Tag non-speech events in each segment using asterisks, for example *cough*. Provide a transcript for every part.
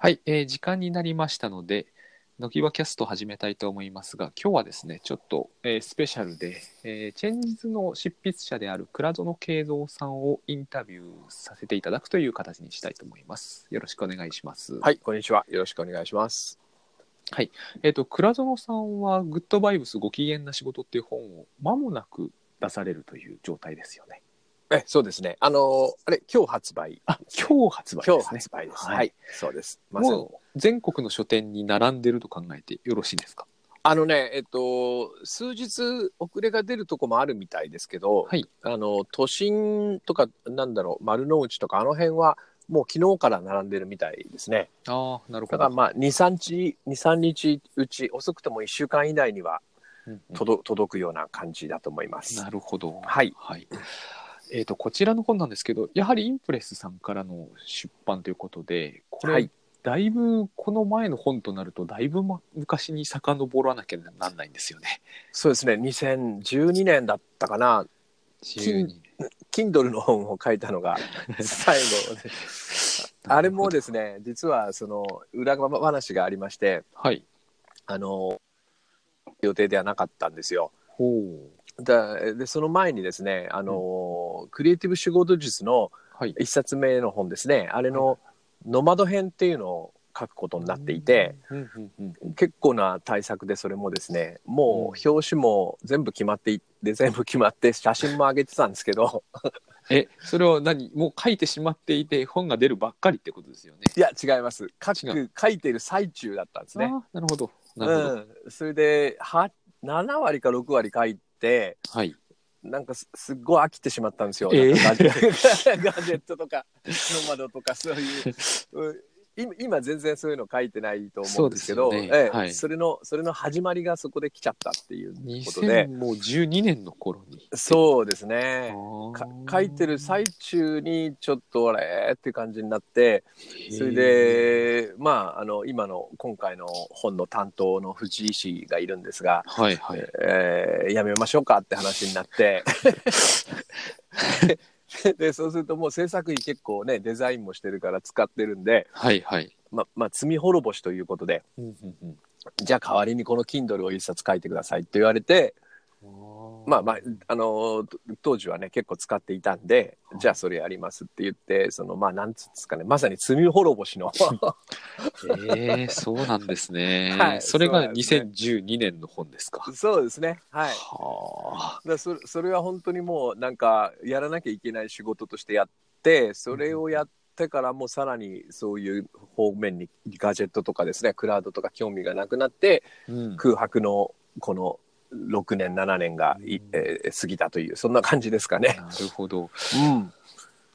はい、えー時間になりましたので、のきわキャスト始めたいと思いますが、今日はですね、ちょっと、えースペシャルで、えーチェンジズの執筆者である倉園慶三さんをインタビューさせていただくという形にしたいと思います。よろしくお願いします。はい、こんにちは。よろしくお願いします。えっ、と、倉園さんは、グッドバイブスご機嫌な仕事っていう本を間もなく出されるという状態ですよね。え、そうですね。あのーあれ、今日発売。あ、今日発売ですね。今日発売です。はいはい、そうです。まさに。もう全国の書店に並んでると考えてよろしいですか？あのね、えっと、数日遅れが出るとこもあるみたいですけど、はい。あの、都心とか、なんだろう、丸の内とか、あの辺は、もう昨日から並んでるみたいですね。ああ、なるほど。だからまあ、2、3日、2、3日うち、遅くても1週間以内にはうんうん届届くような感じだと思います。なるほど。はい。はい。えっ、と、こちらの本なんですけど、やはりインプレスさんからの出版ということで、これ、はいだいぶ、この前の本となると、だいぶ、ま、昔に遡らなきゃなんないんですよね。そうですね、2012年だったかな、12 Kindle の本を書いたのが *laughs* 最後であれもですね実はその裏話がありましてはい。あの予定ではなかったんですよ。ほう。だでその前にですねあの、クリエイティブ仕事術のはい。一冊目の本ですねあれの「ノマド編」っていうのを書くことになっていて、うんうんうんうん結構な対策でそれもですねもう表紙も全部決まっていって全部決まって写真も上げてたんですけど *laughs* え、それは何？もう書いてしまっていて、本が出るばっかりってことですよね。いや違います書違く書いてる最中だったんですね。なるほど。なるほど。うん、それでは7割か6割書いてはい。なんかすすっごい飽きてしまったんですよ、えー。*laughs* ガジェットとかノマドとかそういう。う *laughs* ん今今全然そういうの書いてないと思うんですけどそええはい。それのそれの始まりがそこで来ちゃったっていうことで。2012年の頃に。そうですね。か書いてる最中中にちょっとあれ？って感じになってそれでまああの今の今回の本の担当の藤井氏がいるんですが、はいはい。えーやめましょうかって話になって *laughs* *laughs* でそうするともう制作費結構ねデザインもしてるから使ってるんで、はいはい。ままあ、罪滅ぼしということでうんうんうんじゃあ代わりにこの Kindle を一冊書いてくださいって言われてまあまああのと当時はね結構使っていたんでじゃあそれやりますって言ってそのまあなんつうんですかねまさに罪滅ぼしの *laughs* ええそうなんですね。はいそれがそうなんですね2012年の本ですか。そうですねはいはだそれそれは本当にもうなんかやらなきゃいけない仕事としてやってそれをやってからもうさらにそういう方面にガジェットとかですねクラウドとか興味がなくなってあ。うん。空白のこの6年7年がい、えー過ぎたというそんな感じですかね。なるほど。うん、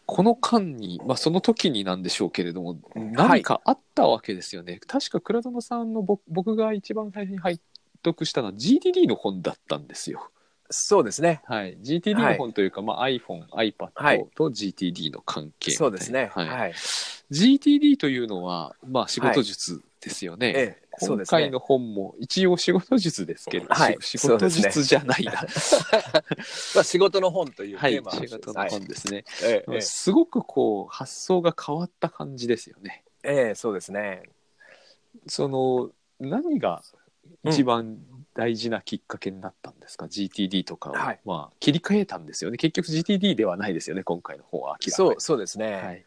この間に、まあ、その時になんでしょうけれども、何かあったわけですよね。確か倉園さんの僕僕が一番最初に拝読したのは GTD の本だったんですよ。そうですね。はい。GTD の本というか、まあ、iPhone、はい iPad と GTD の関係みたいなそうですね。ははいい。GTD というのは、まあ、仕事術ですよね。ええ、そう今ですね回。の本も一応仕事術ですけれど、はいし仕事術じゃないな。*laughs* まあ仕事の本というはい、テーマ仕事の本ですね。えええすごくこう発想が変わった感じですよね。えええそうですね。その何が一番大事なきっかけになったんですか、GTD とかを、はいまあ切り替えたんですよね。結局 GTD ではないですよね。今回の方は明らかに。そうそうですね。はい。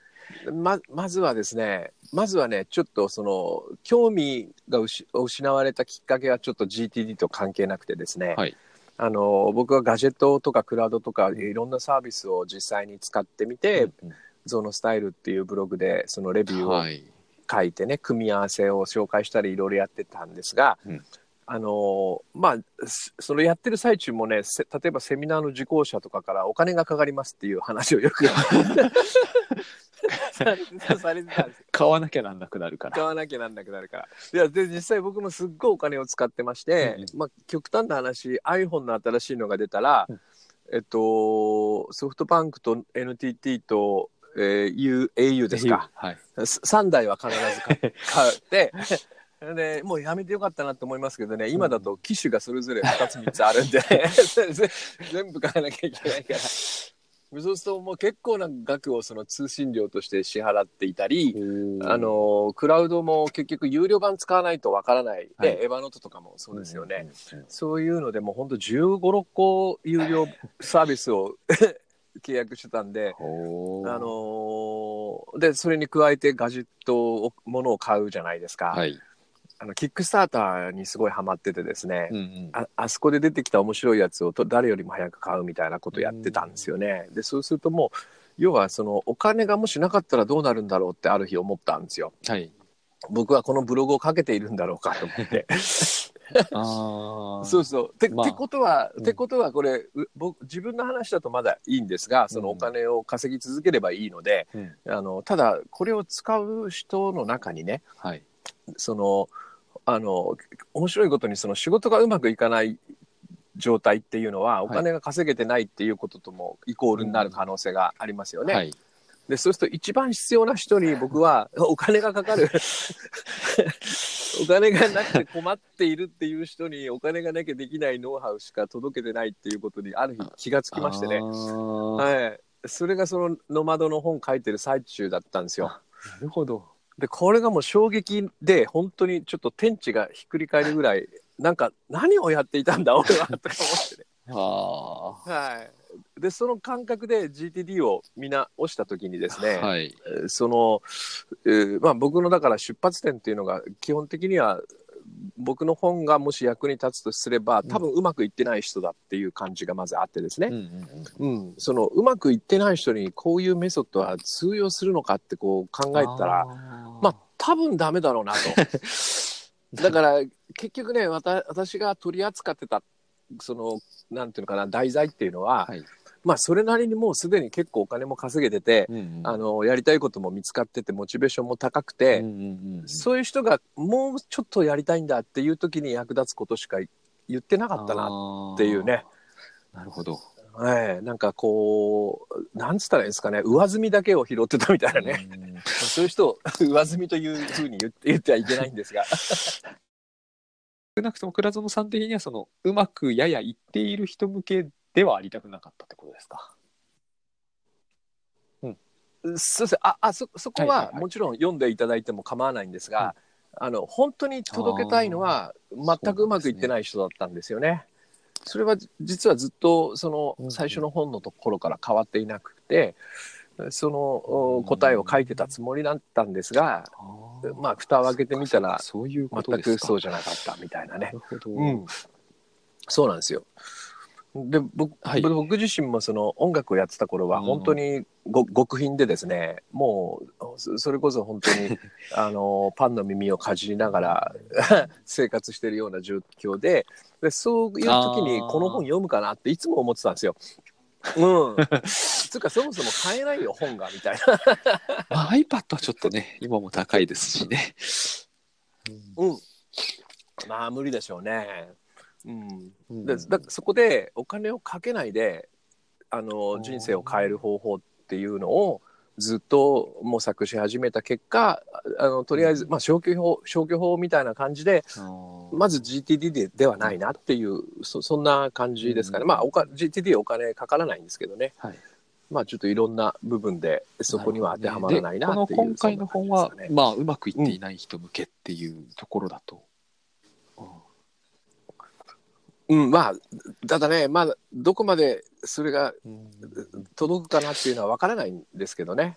ままずはですねまずはねちょっとその興味が失われたきっかけはちょっと GTD と関係なくてですね、はい。あの僕はガジェットとかクラウドとかいろんなサービスを実際に使ってみて、うんゾノスタイルっていうブログでそのレビューをはい。書いてね、組み合わせを紹介したりいろいろやってたんですが、うん。あのまあそそれやってる最中もねせ例えばセミナーの受講者とかからお金がかかりますっていう話をよく *laughs* されてたんですよ買わなきゃなんなくなるから。買わなきゃなんなくなるから。いやで実際僕もすっごいお金を使ってまして、うんまあ、極端な話 iPhone の新しいのが出たら、うん。えっとソフトバンクと NTT と、えー、U au ですか。はい。3台は必ず買買ってでもうやめてよかったなと思いますけどね今だと機種がそれぞれ2つ3つあるんで *laughs* 全部買わなきゃいけないからそうするともう結構な額をその通信料として支払っていたり、ああ、のクラウドも結局有料版使わないとわからない、はい。でエヴァノートとかもそうですよね、うんうんうん。そういうのでもう本当15、6個有料サービスを *laughs* 契約してたんで、あのーで、それに加えてガジェットを、ものを買うじゃないですか。はい。あの、キックスターターにすごいハマっててですね、うんうんああそこで出てきた面白いやつをと誰よりも早く買うみたいなことをやってたんですよね。で、そうするともう、要はそのお金がもしなかったらどうなるんだろうってある日思ったんですよ。はい。僕はこのブログをかけているんだろうかと思って。*laughs* ああ。そうそう。て,、まあってことは、うんってことはこれう僕自分の話だとまだいいんですがそのお金を稼ぎ続ければいいので、うんあのただこれを使う人の中にねはい。そのあの面白いことにその仕事がうまくいかない状態っていうのはお金が稼げてないっていうことともイコールになる可能性がありますよね。はい。でそうすると一番必要な人に僕は *laughs* お金がかかる *laughs* お金がなくて困っているっていう人にお金がなきゃできないノウハウしか届けてないっていうことにある日気がつきましてねはい、それがその「ノマド」の本書いてる最中だったんですよ。なるほど。でこれがもう衝撃で本当にちょっと天地がひっくり返るぐらいなんか何をやっていたんだ *laughs* 俺はとか思ってね。あはい、でその感覚で GTD を見直した時にですあ。ね、はい。えーその、えーまあ、僕のだから出発点っていうのが基本的には僕の本がもし役に立つとすれば多分うまくいってない人だっていう感じがまずあってですね、うんうんそのうまくいってない人にこういうメソッドは通用するのかってこう考えたら多分ダメだろうなと。*laughs* だから結局ねわた私が取り扱ってたそのなんていうのかな題材っていうのは、はい。まあそれなりにもうすでに結構お金も稼げてて、うんうんあのやりたいことも見つかっててモチベーションも高くて、うんうんうんそういう人がもうちょっとやりたいんだっていう時に役立つことしか言ってなかったなっていうね。なるほど。ええなんかこうなんつったらいいんですかね。上積みだけを拾ってたみたいなね、うん。そういう人を上積みというふうに言って *laughs* 言ってはいけないんですが。少なくとも倉園さん的にはそのうまくややいっている人向けではありたくなかったってことですか？そうです。ねああそそこはいはいはい。はもちろん読んでいただいても構わないんですが、あの本当に届けたいのは全くうまくいってない人だったんですよね。それは実はずっとそうんの最初の本のところから変わっていなくてそのお答えを書いてたつもりだったんですが、まあ蓋を開けてみたらそういうこと全。くそうじゃなかったみたいなね。うん、そうなんですよ。で僕,、はい僕自身もその音楽をやってた頃はうん本当にご極貧でですねもうそそれこそ本当に *laughs* あのパンの耳をかじりながら *laughs* 生活してるような状況ででそういう時にこの本読むかなっていつも思ってたんですよ。うん、*laughs* つうかそもそも買えないよ本がみたいな。まあ、iPad はちょっとね、今も高いですしね。うん、まあ無理でしょうね。うん、うん。でだそこでお金をかけないであの人生を変える方法っていうのをずっと模索し始めた結果あのとりあえず、まあ、消去法消去法みたいな感じでまず GTD でではないなっていうそそんな感じですかね、うん。まあおか GTD はお金かからないんですけどね。はい。まあちょっといろんな部分でそこには当てはまらないなっていうでこの今回の本はね。まあうまくいっていない人向けっていうところだと。うん、まあただねまあどこまでそれがうん届くかなっていうのは分からないんですけどね。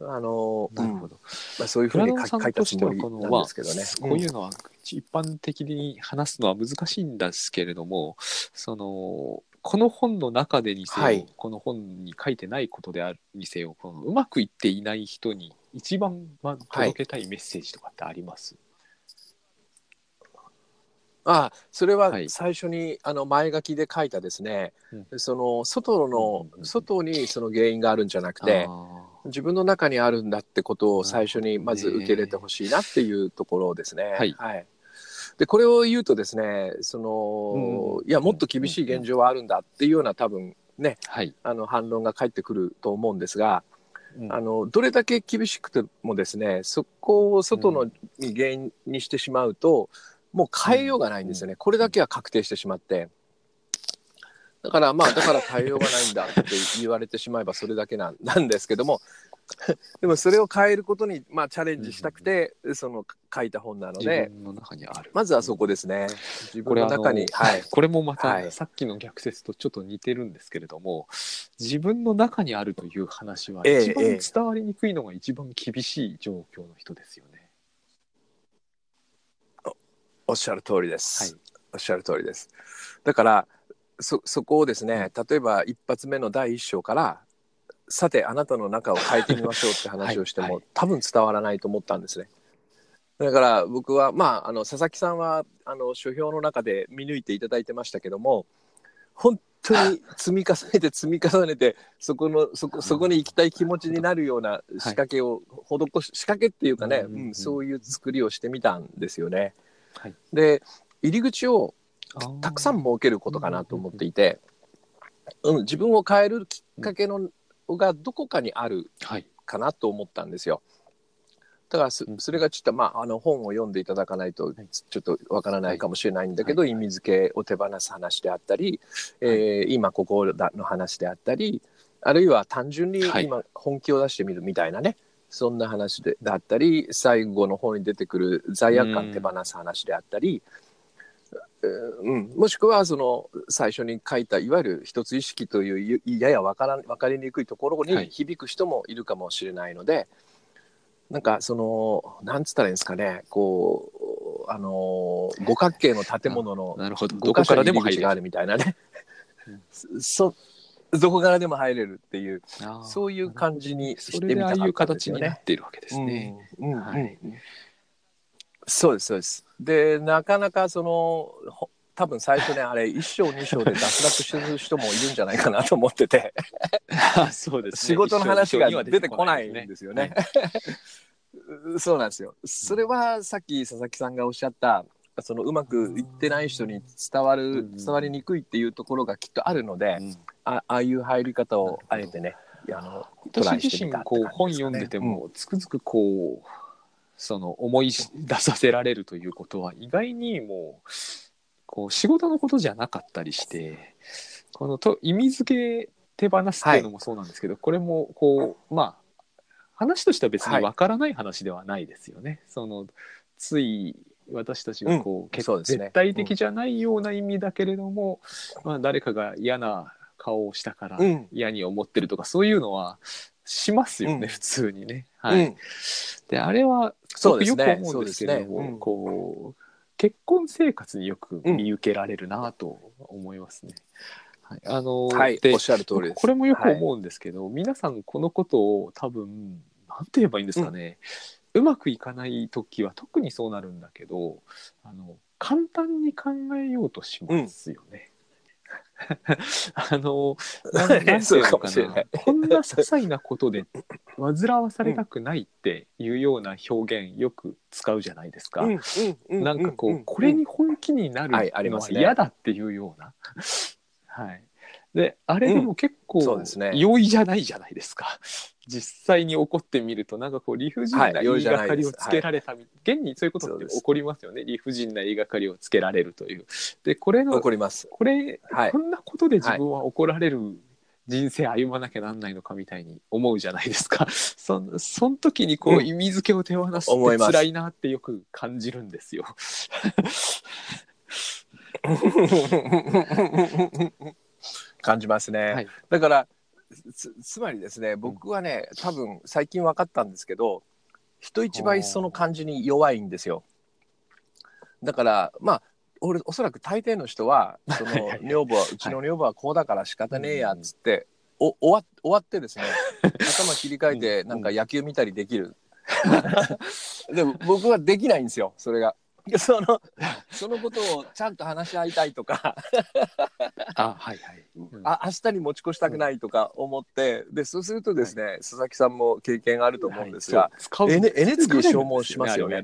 あのなるほど。まあ、そういうふうに書書いたとしてはつもりなんですけどね。こういうのは一般的に話すのは難しいんですけれども、そのこの本の中でにせよ、はいこの本に書いてないことであるにせよ、このうまくいっていない人に一番まあ届けたいメッセージとかってあります、あそれははい。最初にあの前書きで書いたですね、うその外の、うん外にその原因があるんじゃなくてあ自分の中にあるんだってことを最初にまず受け入れてほしいなっていうところですね。はい。でこれを言うとですねその、うんいやもっと厳しい現状はあるんだっていうような多分ねーはい。あの反論が返ってくると思うんですが、うん。あのどれだけ厳しくてもですねそこを外のに原因にしてしまうと、もう変えようがないんですよね、これだけは確定してしまって。だからまあだから変えようがないんだって言われてしまえばそれだけなんなんですけども。*laughs* でもそれを変えることにまあチャレンジしたくて、その書いた本なの自で分の中にある。まずはそこですね。自分これあのの中にはい。これもまた、はい。さっきの逆説とちょっと似てるんですけれども自分の中にあるという話はええ一番ええ。伝わりにくいのが一番厳しい状況の人ですよね。おっしゃる通りです、はい。おっしゃる通りです。だからそそこをですね例えば一発目の第一章からさてあなたの中を変えてみましょうって話をしても、はい。はい多分伝わらないと思ったんですね。だから僕はまああの佐々木さんはあの書評の中で見抜いていただいてましたけども本当に *laughs* 積み重ねて積み重ねてそこのそこそこに行きたい気持ちになるような仕掛けを施し、仕掛けっていうかね、うん。うんそういう作りをしてみたんですよね。はい。で入り口をたくさん設けることかなと思っていて、うん、自分を変えるきっかけのがどこかにあるはい。かなと思ったんですよ。だからそれがちょっと、まあ、あの本を読んでいただかないとはい。ちょっとわからないかもしれないんだけど、はい。意味付けを手放す話であったり、えー今ここだの話であったりあるいは単純にはい。今本気を出してみるみたいなね、そんな話でだったり最後の方に出てくる罪悪感手放す話であったり、えーうん、もしくはその最初に書いたいわゆる一つ意識というやや分からん分かりにくいところにはい。響く人もいるかもしれないので、なんかそのなんつったらいいんですかねこうあのー五角形の建物のなるほど。5どこからでも入り口があるみたいなね。うん *laughs* そどこからでも入れるっていうそういう感じにしそてみたかったれでああいう形になっ。ているわけですね。うんうんはいうんそうですそうです。でなかなかそのほ多分最初ねあれ1章2章で脱落する人もいるんじゃないかなと思っててそうです仕事の話が出てこないんですよね。そうなんですよ。それはさっき佐々木さんがおっしゃったそのうまくいってない人に伝わるうん伝わりにくいっていうところがきっとあるので、うんあああいう入り方をあえてね。あのトライこう本読んでてもつくづくこうその思い出させられるということは意外にもうこう仕事のことじゃなかったりしてこのと意味付け手放すっていうのもそうなんですけど、これもこうまあ話としては別にわからない話ではないですよね。そのつい私たちがこう、うですね。絶対的じゃないような意味だけれども、まあ、誰かが嫌な顔をしたからうん。嫌に思ってるとかそういうのはしますよね、うん。普通にね。はい。うん。であれはそうですね。よく思うんですけれども、そうですね。うん。こう結婚生活によく見受けられるなと思いますね。はい、あのはいでおっしゃる通りです。これもよく思うんですけど、皆さんこのことを多分なんて言えばいいんですかね、うまくいかない時は特にそうなるんだけどあの簡単に考えようとしますよね。*laughs* あのな *laughs* なんていうのかなこんな些細なことで煩わされたくないっていうような表現よく使うじゃないですか。うんうんうなんかこう、んこれに本気になるのは嫌だっていうような。はい。で、あれでも結構そうですね容易じゃないじゃないですか。実際に起こってみると、なんかこう理不尽なはい言いがかりをつけられたみ、現にそういうことって起こりますよね。理不尽な言いがかりをつけられるという。で、これの、怒ります。これ、はいこんなことで自分は怒られる人生歩まなきゃなんないのかみたいに思うじゃないですか。そんその時にこううん意味付けを手放すって辛いなってよく感じるんですよ。*laughs* 感じますね。はいだからつつまりですね僕はね多分最近分かったんですけど人一倍その感じに弱いんですよ。だからまあ俺おそらく大抵の人はその女房はうちの女房はこうだから仕方ねえやっつって、お終わ終わってですね *laughs* 頭切り替えてうんなんか野球見たりできる。*laughs* でも僕はできないんですよそれが。*laughs* その *laughs* そのことをちゃんと話し合いたいとか。*laughs* あ、はいはい。うん。あ明日に持ち越したくないとか思って、でそうするとですね、佐々木さんも経験あると思うんですが、はいそう使うエネエネルギー疲れるんです消耗しますよね。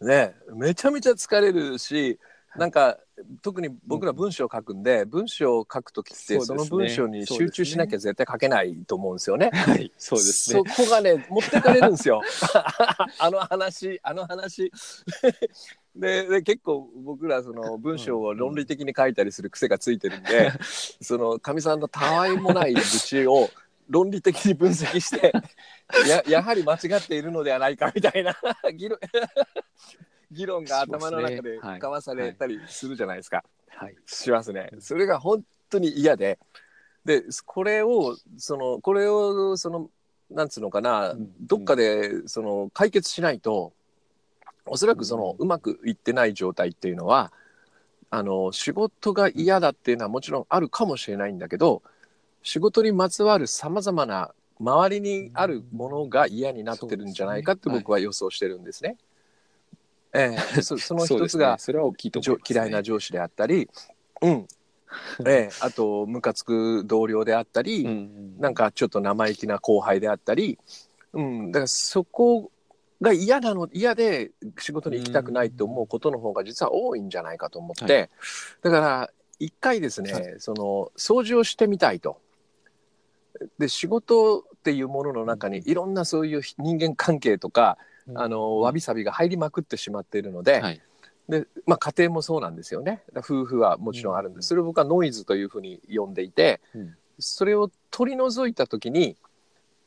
ねめちゃめちゃ疲れるしなんか特に僕ら文章を書くんで、文章を書くときってその文章に集中しなきゃ絶対書けないと思うんですよね。*laughs* はい、そうですね。そこがね持ってかれるんですよ。あの話あの話。*laughs* でで結構僕らその文章を論理的に書いたりする癖がついてるんで、*laughs* そのかみさんのたわいもない愚痴を論理的に分析してややはり間違っているのではないかみたいな議論議論が頭の中で交わされたりするじゃないですか。はい。しますね。それが本当に嫌で、で、これを、その、これを、その、なんつうのかな、うんどっかで、その、解決しないと、おそらくその、ううまくいってない状態っていうのは、あの、仕事が嫌だっていうのはもちろんあるかもしれないんだけど、仕事にまつわるさまざまな周りにあるものが嫌になってるんじゃないかって僕は予想してるんですね。ええそ *laughs* その一つが。嫌いな上司であったり、うん、ええ、あとムカつく同僚であったり、うん、なんかちょっと生意気な後輩であったり、うん、だからそこが嫌なの嫌で仕事に行きたくないと思うことの方が実は多いんじゃないかと思って、はだから一回ですね、はい。その掃除をしてみたいと。で仕事っていうものの中にいろんなそういう人間関係とか、あのわびさびが入りまくってしまっているので、はい。で、まあ、家庭もそうなんですよね。夫婦はもちろんあるんです。それを僕はノイズというふうに呼んでいて、うんそれを取り除いた時に、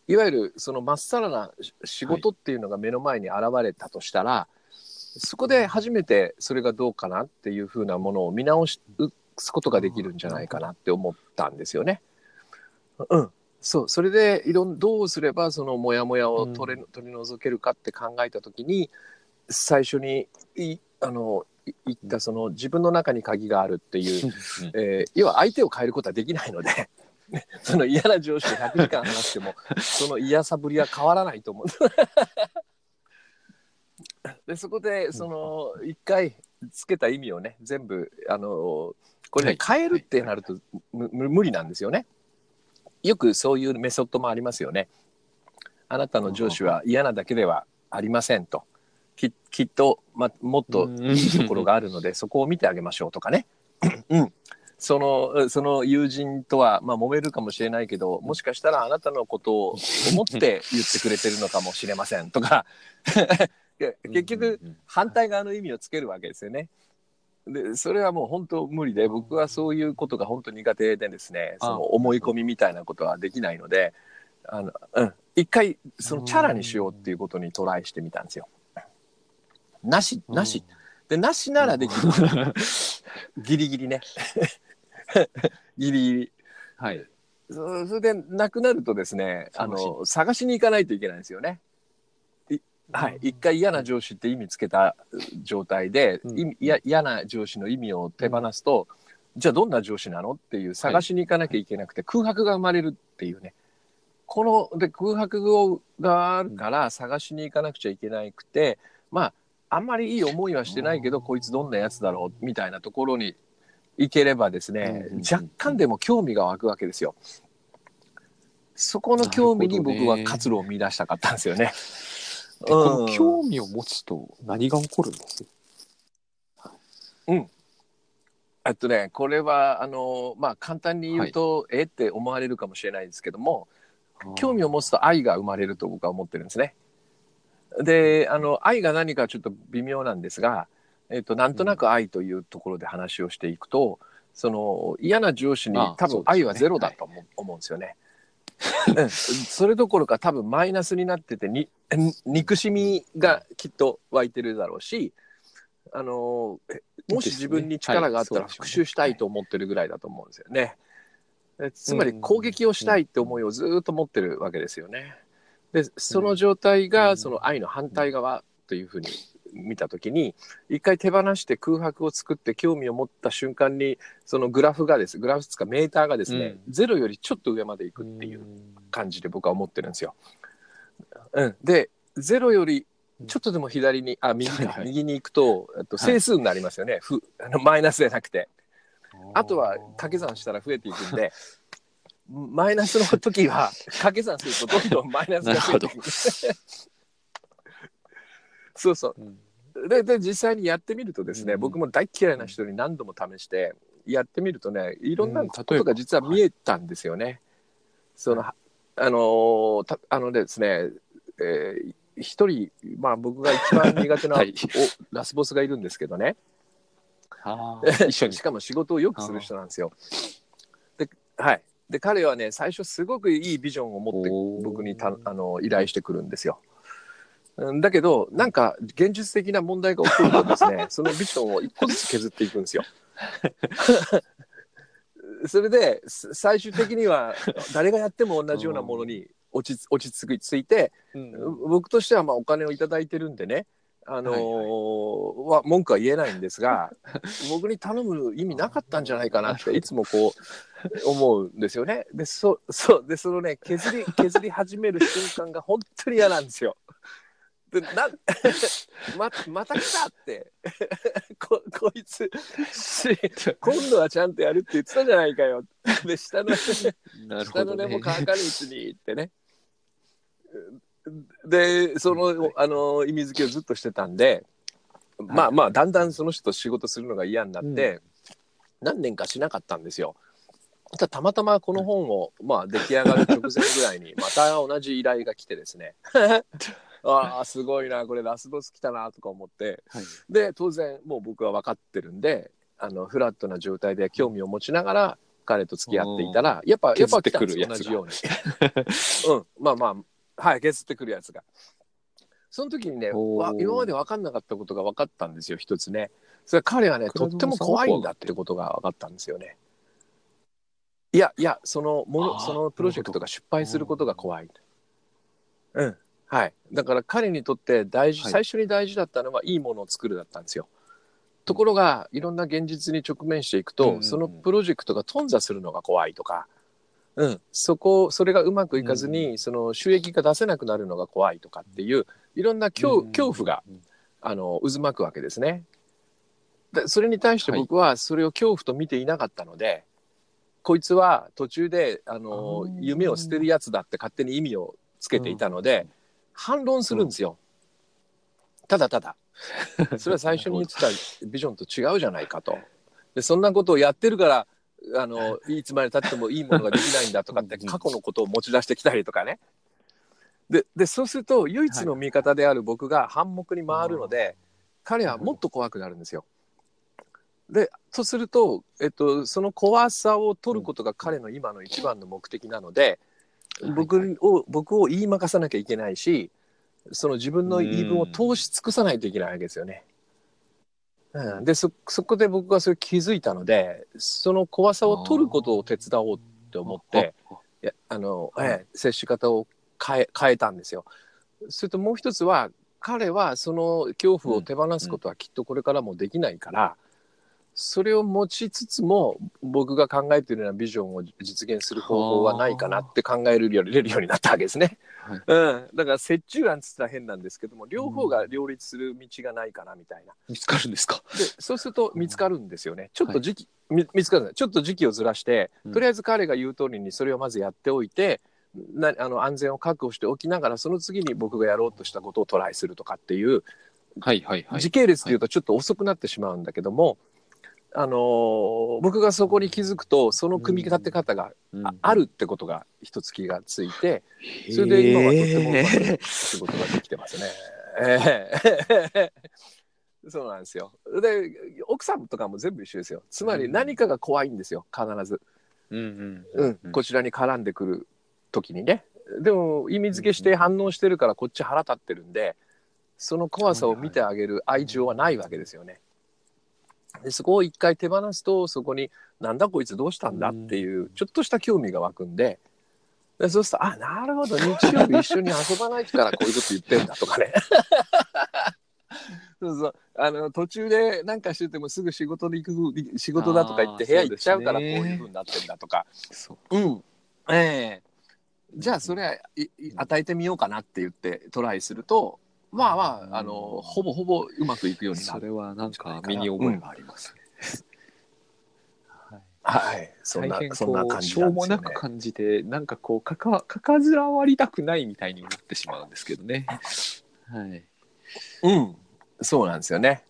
いわゆるそのまっさらなし仕事っていうのが目の前に現れたとしたら、そこで初めてそれがどうかなっていうふうなものを見直すことができるんじゃないかなって思ったんですよね。うん。そう。それで、いろん、どうすればそのモヤモヤを取れ、取り除けるかって考えた時に、最初にいあのい言ったその自分の中に鍵があるっていう、*laughs* えー要は相手を変えることはできないので *laughs* その嫌な上司と100時間話しても *laughs* その嫌さぶりは変わらないと思う。でそこでその一回つけた意味をね全部あのこれね、はい変えるってなるとむむ無理なんですよね。よくそういうメソッドもありますよね。あなたの上司は嫌なだけではありませんと。ききっと、ま、もっといいところがあるので *laughs* そこを見てあげましょうとかね。うん、そのその友人とは、まあ、揉めるかもしれないけどもしかしたらあなたのことを思って言ってくれてるのかもしれませんとか *laughs* 結局反対側の意味をつけるわけですよね。でそれはもう本当無理で僕はそういうことが本当苦手でですねその思い込みみたいなことはできないのであの、うん、一回そのチャラにしようっていうことにトライしてみたんですよ。なしなし。でなしならできる。ギリギリね。*laughs* ギリギリ。はい。そそれでなくなるとですねあの探しに行かないといけないんですよね。いはい、一回嫌な上司って意味つけた状態で、うん。嫌な上司の意味を手放すと、じゃあどんな上司なのっていう探しに行かなきゃいけなくて、空白が生まれるっていうね。こので空白をがあるから探しに行かなくちゃいけなくてまああんまりいい思いはしてないけどこいつどんなやつだろうみたいなところに行ければですね、うんうんうん。若干でも興味が湧くわけですよ。そこの興味に僕は活路を見出したかったんですよね。でこのうん。興味を持つと何が起こるんです？えっとねこれはあのまあ簡単に言うと、えって思われるかもしれないですけども興味を持つと愛が生まれると僕は思ってるんですね。であの愛が何かちょっと微妙なんですが、えっと、なんとなく愛というところで話をしていくと、その嫌な上司にあ多分愛はゼロだと思う,、思うんですよね。うんそれどころか多分マイナスになっててに憎しみがきっと湧いてるだろうしあのえもし自分に力があったら復讐したいと思ってるぐらいだと思うんですよね。えつまり攻撃をしたいって思いをずーっと持ってるわけですよね。でその状態うん。がその愛の反対側というふうに見た時に一回手放して空白を作って興味を持った瞬間にそのグラフがですグラフつかメーターがですね、ゼロよりちょっと上までいくっていう感じで僕は思ってるんですよ。うん、でゼロよりちょっとでも左にあ右か、はいはい。右に行くとえっとはい。整数になりますよね、ふあのマイナスじゃなくて。あとは掛け算したら増えていくんでマイナスの時は掛け算するとどんどんマイナスが増えていくそうそう。うん。でで実際にやってみるとですね、うん。僕も大嫌いな人に何度も試してやってみるとねいろんなうん。ことが実は見えたんですよね。そのあのーたあのですね、えー一人、まあ、僕が一番苦手な、*laughs* はい。おラスボスがいるんですけどね。*laughs* し。かも仕事をよくする人なんですよ。で,、はい、で彼はね最初すごくいいビジョンを持って僕にたあの依頼してくるんですよ。うんだけどなんか現実的な問題が起こるとですね *laughs* そのビジョンを一個ずつ削っていくんですよ。*laughs* それです最終的には誰がやっても同じようなものに落ち落ち着いてうん僕としてはまあお金をいただいてるんでね、あのーは文句は言えないんですが *laughs* 僕に頼む意味なかったんじゃないかなっていつもこう思うんですよね。でそそうでそのね削り削り始める瞬間が本当に嫌なんですよ。でな *laughs* ままた来たって *laughs* ここいつし今度はちゃんとやるって言ってたじゃないかよで下のなる下の根も。乾かぬうちにってね。でそのあの意味付けをずっとしてたんで、まあまあだんだんその人と仕事するのが嫌になって、何年かしなかったんですよ。ただたまたまこの本を、まあ、出来上がる直前ぐらいにまた同じ依頼が来てですね *laughs* ああすごいなこれラスボス来たなとか思ってはいで当然もう僕は分かってるんであのフラットな状態で興味を持ちながら彼と付き合っていたらやっぱやっ削ってぱ来たんです同じように。うんまあまあはい削ってくるやつが。その時にね今まで分かんなかったことが分かったんですよ一つね。それは彼はねとっても怖いんだってことが分かったんですよね。いやいやそのものそのプロジェクトが失敗することが怖い。うんはい、だから彼にとって大事、はい。最初に大事だったのはいいものを作るだったんですよ。ところがいろんな現実に直面していくと、うんうんうん。そのプロジェクトが頓挫するのが怖いとか、うん、そこそれがうまくいかずに、うんその収益が出せなくなるのが怖いとかっていういろんな恐,、恐怖がうんあの渦巻くわけですね。でそれに対して僕はそれを恐怖と見ていなかったので、こいつは途中であの夢を捨てるやつだって勝手に意味をつけていたので、反論するんですよ。ただただ。それは最初に言ってたビジョンと違うじゃないかと。でそんなことをやってるからあの *laughs* いつまでたってもいいものができないんだとかってうん過去のことを持ち出してきたりとかね。ででそうすると唯一の味方である僕が反目に回るので、彼はもっと怖くなるんですよ。でとすると、えっと、その怖さを取ることが彼の今の一番の目的なので、うん僕を僕を言いまかさなきゃいけないしその自分の言い分を通し尽くさないといけないわけですよね。うん、でそそこで僕がそれ気づいたのでその怖さを取ることを手伝おうって思ってあいやあの、はいええ接し方を変え変えたんですよ。それともう一つは彼はその恐怖を手放すことはきっとこれからもできないから、それを持ちつつも僕が考えているようなビジョンを実現する方法はないかなって考えるようにれるようになったわけですね。はいうん、だから折衷案っつったら変なんですけども両方が両立する道がないかなみたいな。見つかるんですか？でそうすると見つかるんですよね。ちょっと時期、み見つかるちょっと時期をずらして、うんとりあえず彼が言う通りにそれをまずやっておいてなあの安全を確保しておきながらその次に僕がやろうとしたことをトライするとかっていう、はいはいはい。時系列でいうとちょっと遅くなってしまうんだけども、あのー僕がそこに気づくとその組み立て方がうんああるってことが一つ気がついて、それで今はとってもうまく仕事ができてますね。え *laughs* えそうなんですよ。で奥さんとかも全部一緒ですよ。つまり何かが怖いんですよ必ず、うんううんんこちらに絡んでくる時にね。でも意味付けして反応してるからこっち腹立ってるんでその怖さを見てあげる愛情はないわけですよね。でそこを一回手放すとそこに「なんだこいつどうしたんだ?」っていうちょっとした興味が湧くんででそうすると「あなるほど日曜日一緒に遊ばないからこういうこと言ってんだ」とかね。*laughs* そうそう。あの途中で何かしててもすぐ仕事で行く仕事だとか言って部屋行っちゃうからこういうふうになってんだとか。そううん。ええ。じゃあそれは与えてみようかなって言ってトライするとまあまああのほぼほぼうまくいくようになる。それはなんか身に覚えがありますね。はいはい、そんな大変そんなこう感じなしょうんもですよね。なく感じてなんかこうかかかかずらわりたくないみたいに思ってしまうんですけどね。はい。うん、そうなんですよね。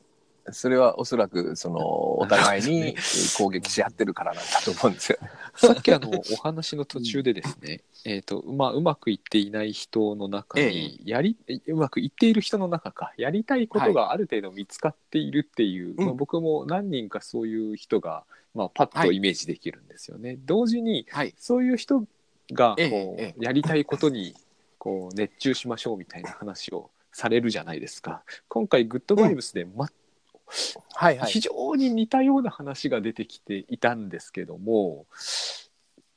それはおそらくその *laughs* お互いに攻撃し合ってるからなんだと思うんですよ。さっきあのお話の途中でですね、えっ、とまあうまくいっていない人の中にやり、うまくいっている人の中かやりたいことがある程度見つかっているっていう、うんまあ、僕も何人かそういう人が、まあ、パッとイメージできるんですよね。同時にはい。そういう人がこう、えええやりたいことにこう熱中しましょうみたいな話をされるじゃないですか。今回グッドバイブスで、まはいはい。非常に似たような話が出てきていたんですけども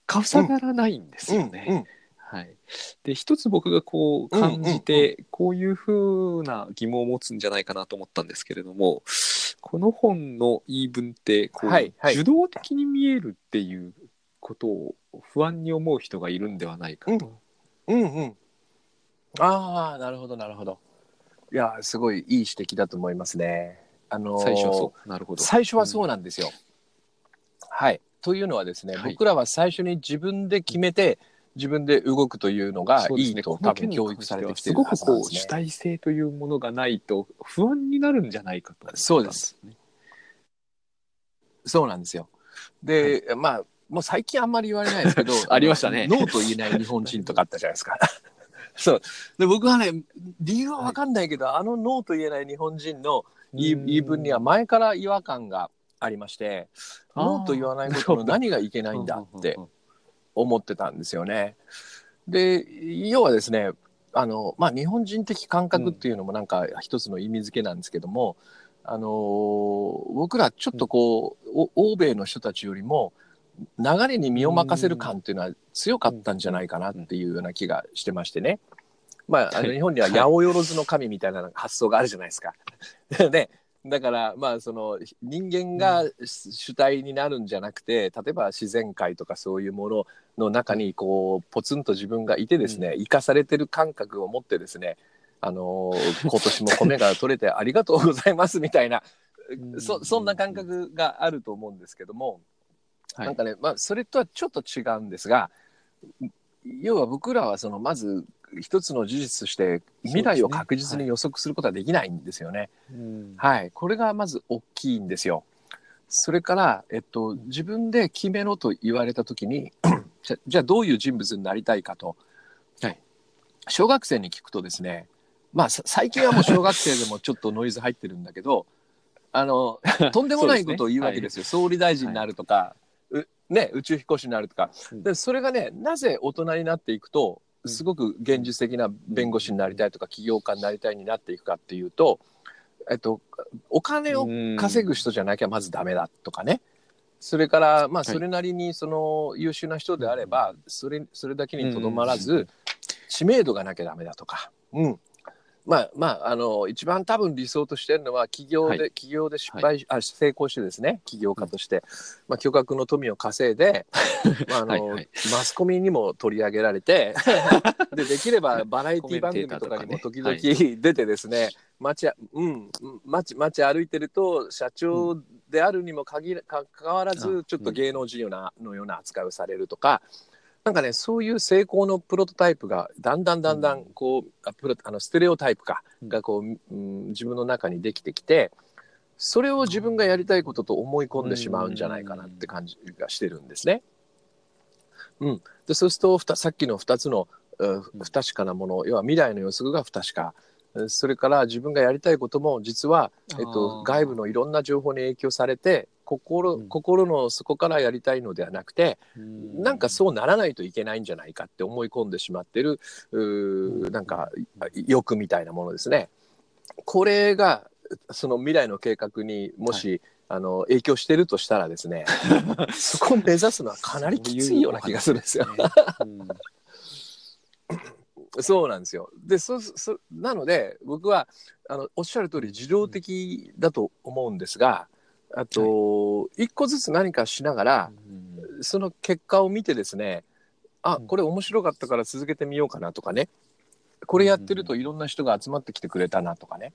重ならないんですよね。うんうんはい、で一つ僕がこう感じて、こういうふうな疑問を持つんじゃないかなと思ったんですけれどもこの本の言い分ってこう、はいはい受動的に見えるっていうことを不安に思う人がいるんではないかと。うんうん。ああ、なるほど、なるほど。いや、すごいいい指摘だと思いますね。あのー最初はそうなるほど最初はそうなんですよ。はい。というのはですね、はい僕らは最初に自分で決めて、自分で動くというのがいいとこの件に多分教育されてきてるすごくはずなんですねこう主。体性というものがないと不安になるんじゃないかとね、そうですそうなんですよ。で、まあ、もう最近あんまり言われないですけど *laughs* ありましたねノーと言えない日本人とかあったじゃないですか。*laughs* そう。で、僕はね、理由はわかんないけど、あのノーと言えない日本人の言い分には前から違和感がありまして、ノーと言わないことの何がいけないんだって思ってたんですよね。で、要はですね、あの、まあ、日本人的感覚っていうのもなんか一つの意味付けなんですけども、あのー僕らちょっとこう、お欧米の人たちよりも流れに身を任せる感っていうのは強かったんじゃないかなっていうような気がしてましてね。まあ、あのはい。日本には八百万の神みたいな発想があるじゃないですか。*laughs* ね、だからまあその人間が主体になるんじゃなくて例えば自然界とかそういうものの中にこうポツンと自分がいてですね、生かされてる感覚を持ってですねあのー今年も米が取れてありがとうございますみたいなうん。そそんな感覚があると思うんですけども、はい。なんかね、まあ、それとはちょっと違うんですが要は僕らはそのまず一つの事実として未来を確実に予測することはできないんですよね。うん。はい、これがまず大きいんですよ。それから、えっと、自分で決めろと言われた時にじゃじゃあどういう人物になりたいかと、はい。小学生に聞くとですねまあさ最近はもう小学生でもちょっとノイズ入ってるんだけど *laughs* あのとんでもないことを言うわけですよ。総理大臣になるとか、うね、宇宙飛行士になるとか。うん。でそれがねなぜ大人になっていくとうんすごく現実的な弁護士になりたいとか起業家になりたいになっていくかっていうと、えっと、お金を稼ぐ人じゃなきゃまずダメだとかね。それからまあい。それなりにその優秀な人であればそれそれだけにとどまらうんず知名度がなきゃダメだとか。うんまあまあ、あの一番多分理想としてるのは企業で、はい。企業で失敗し、あ成功してですね。起業家として、まあ、巨額の富を稼いで、*laughs* まああのはいはい。マスコミにも取り上げられて *laughs* でできればバラエティ番組とかにも時々出てですね。街あうん街街歩いてると社長であるにも限らかかわらずあちょっと芸能人なのような扱いをされるとか。なんかねそういう成功のプロトタイプがだんだんだんだんこう、あプロあのステレオタイプかうん。がこう、うん、自分の中にできてきてそれを自分がやりたいことと思い込んでしまうんじゃないかなって感じがしてるんですね。うん、でそうするとさっきの2つのう不確かなもの要は未来の予測が不確か。うんそれから自分がやりたいことも実は、えっと、外部のいろんな情報に影響されて心うん。心の底からやりたいのではなくてうん。なんかそうならないといけないんじゃないかって思い込んでしまってるうなんか欲みたいなものですね。これがその未来の計画にもし、あの影響してるとしたらですね *laughs* そこを目指すのはかなりきついような気がするんですよ。うんそうなんですよ。でそそなので僕はあのおっしゃる通り自動的だと思うんですがあと、一個ずつ何かしながらその結果を見てですねあうん。これ面白かったから続けてみようかなとかね。これやってるといろんな人が集まってきてくれたなとかね。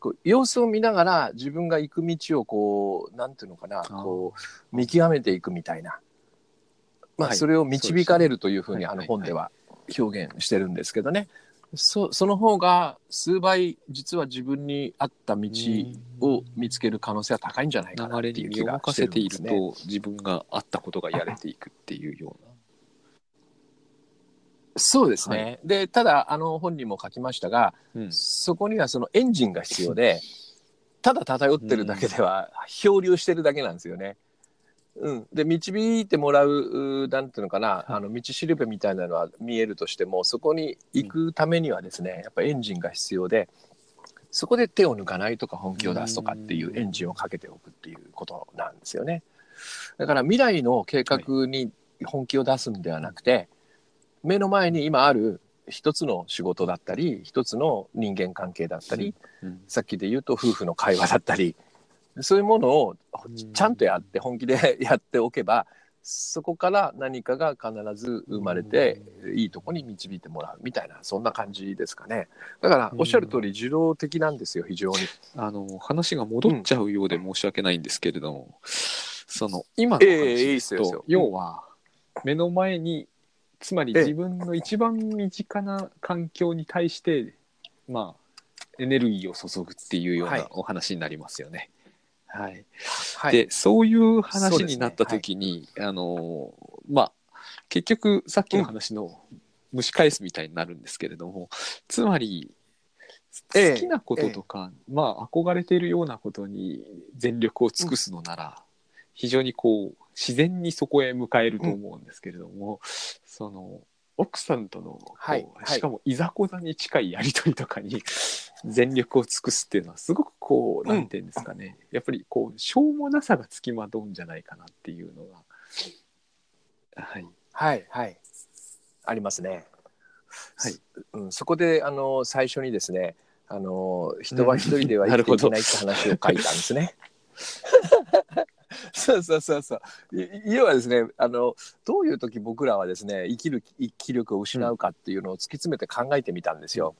こう様子を見ながら自分が行く道をこうなんていうのかなこう見極めていくみたいな、まあ、はい。それを導かれるというふうに、あのはい。はい本では表現してるんですけどね。そその方が数倍実は自分に合った道を見つける可能性は高いんじゃないかなっていう気がしてるんですね。と自分があったことがやれていくっていうような。そうですね。でただあの本にも書きましたが、うんそこにはそのエンジンが必要でただ漂ってるだけでは漂流してるだけなんですよね。うん、で導いてもらううなんていうのかな、あの道しるべみたいなのは見えるとしてもそこに行くためにはですねやっぱエンジンが必要でそこで手を抜かないとか本気を出すとかっていうエンジンをかけておくっていうことなんですよね。だから未来の計画に本気を出すんではなくて、目の前に今ある一つの仕事だったり一つの人間関係だったり、うん。さっきで言うと夫婦の会話だったりそういうものをうん。ちゃんとやって本気で *laughs* やっておけばそこから何かが必ず生まれていいとこに導いてもらうみたいなそんな感じですかね。だからおっしゃる通り受動的なんですよ非常に。あの話が戻っちゃうようで申し訳ないんですけれども、その今のええ話ですと、要は目の前につまりええ。自分の一番身近な環境に対して、まあエネルギーを注ぐっていうようはい。なお話になりますよね。はい、はい、でそういう話になった時に、あのまあ結局さっきの話の蒸し返すみたいになるんですけれども、つまりええ好きなこととか、まあ憧れているようなことに全力を尽くすのなら、非常にこう自然にそこへ迎えると思うんですけれども、その奥さんとのこう、はい。はいしかもいざこざに近いやり取りとかに全力を尽くすっていうのはすごくこう、うん。なんていうんですかね。やっぱりこうしょうもなさがつきまとうんじゃないかなっていうのがはい。はいはい。ありますね。はい。うん、そこであの最初にですねあの人は一人では生きていけないって話を書いたんですね。*laughs* *laughs* そうそうそうそう要はですねあのどういう時僕らはですね生きる生き力を失うかっていうのを突き詰めて考えてみたんですよ。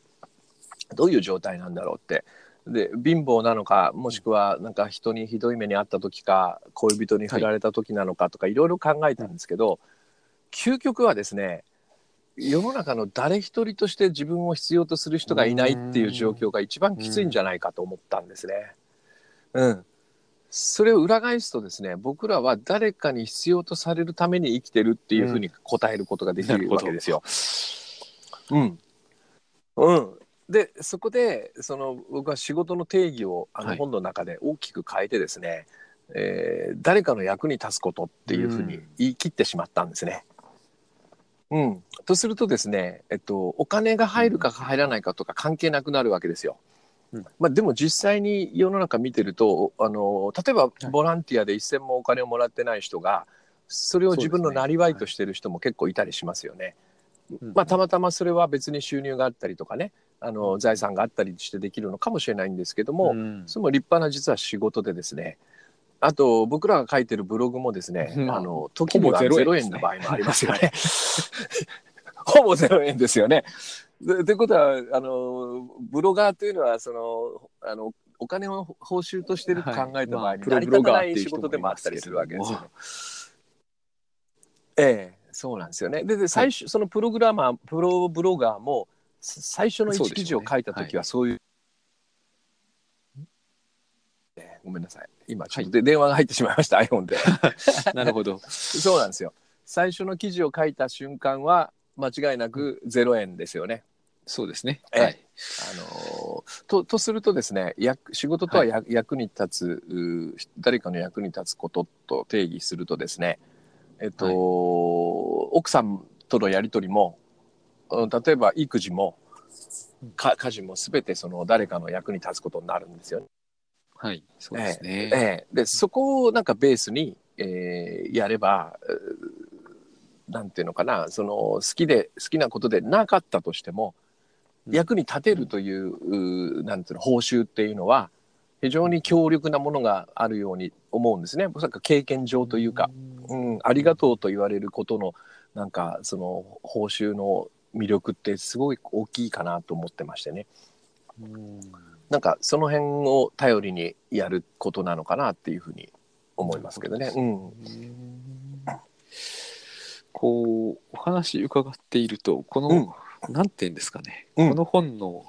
どういう状態なんだろうって。で貧乏なのかもしくはなんか人にひどい目に遭った時か恋人に振られた時なのかとかいろいろ考えたんですけど、究極はですね世の中の誰一人として自分を必要とする人がいないっていう状況が一番きついんじゃないかと思ったんですね。うん。それを裏返すとですね僕らは誰かに必要とされるために生きてるっていうふうに答えることができるわけですよ。うん。うん。でそこでその僕は仕事の定義をあはいの本の中で大きく変えてですね、えー誰かの役に立つことっていうふうに言い切ってしまったんですね。うん、とするとですね、えっと、お金が入るか入らないかとか関係なくなるわけですよ。うん。まあ、でも実際に世の中見てるとあの例えばい。ボランティアで一銭もお金をもらってない人がそれを自分のなりわいとしてる人も結構いたりしますよね。うん。まあ、たまたまそれは別に収入があったりとかねあの財産があったりしてできるのかもしれないんですけども、うん。それも立派な実は仕事でですねあと僕らが書いてるブログもですね、まああの時にはほぼ0 0円円の場合もありますよね。*laughs* ほぼ0円ですよね。でということはあのブロガーというのはそのあのお金を報酬としてると考えた場合に成り立たない仕事でもあったりするわけですよね。ええそうなんですよね。でで最初、そのプログラマープロブロガーもさ最初の1そうでしょうね記事を書いた時はそういう。ええごめんなさい今ちょっとで、電話が入ってしまいました iPhone で。*laughs* なるほどそうなんですよ。最初の記事を書いた瞬間は間違いなく0円ですよね。そうですね。ええ。はい。あのーととするとですね役仕事とはや、役に立つ誰かの役に立つことと定義するとですねえっと、はい。奥さんとのやり取りもうん例えば育児もか家事も全てその誰かの役に立つことになるんですよね。はい。そうですね、ええ。でそこをなんかベースに、えーやればうーなんていうのかなその好きで好きなことでなかったとしても、うん役に立てるというなんていうの報酬っていうのは非常に強力なものがあるように思うんですね。おそらく経験上というか、うん、ありがとうと言われることのなんかその報酬の魅力ってすごい大きいかなと思ってましてね。うんなんかその辺を頼りにやることなのかなっていうふうに思いますけどね。うん、こうお話伺っているとこの、うんなんて言うんですかね、うん。この本の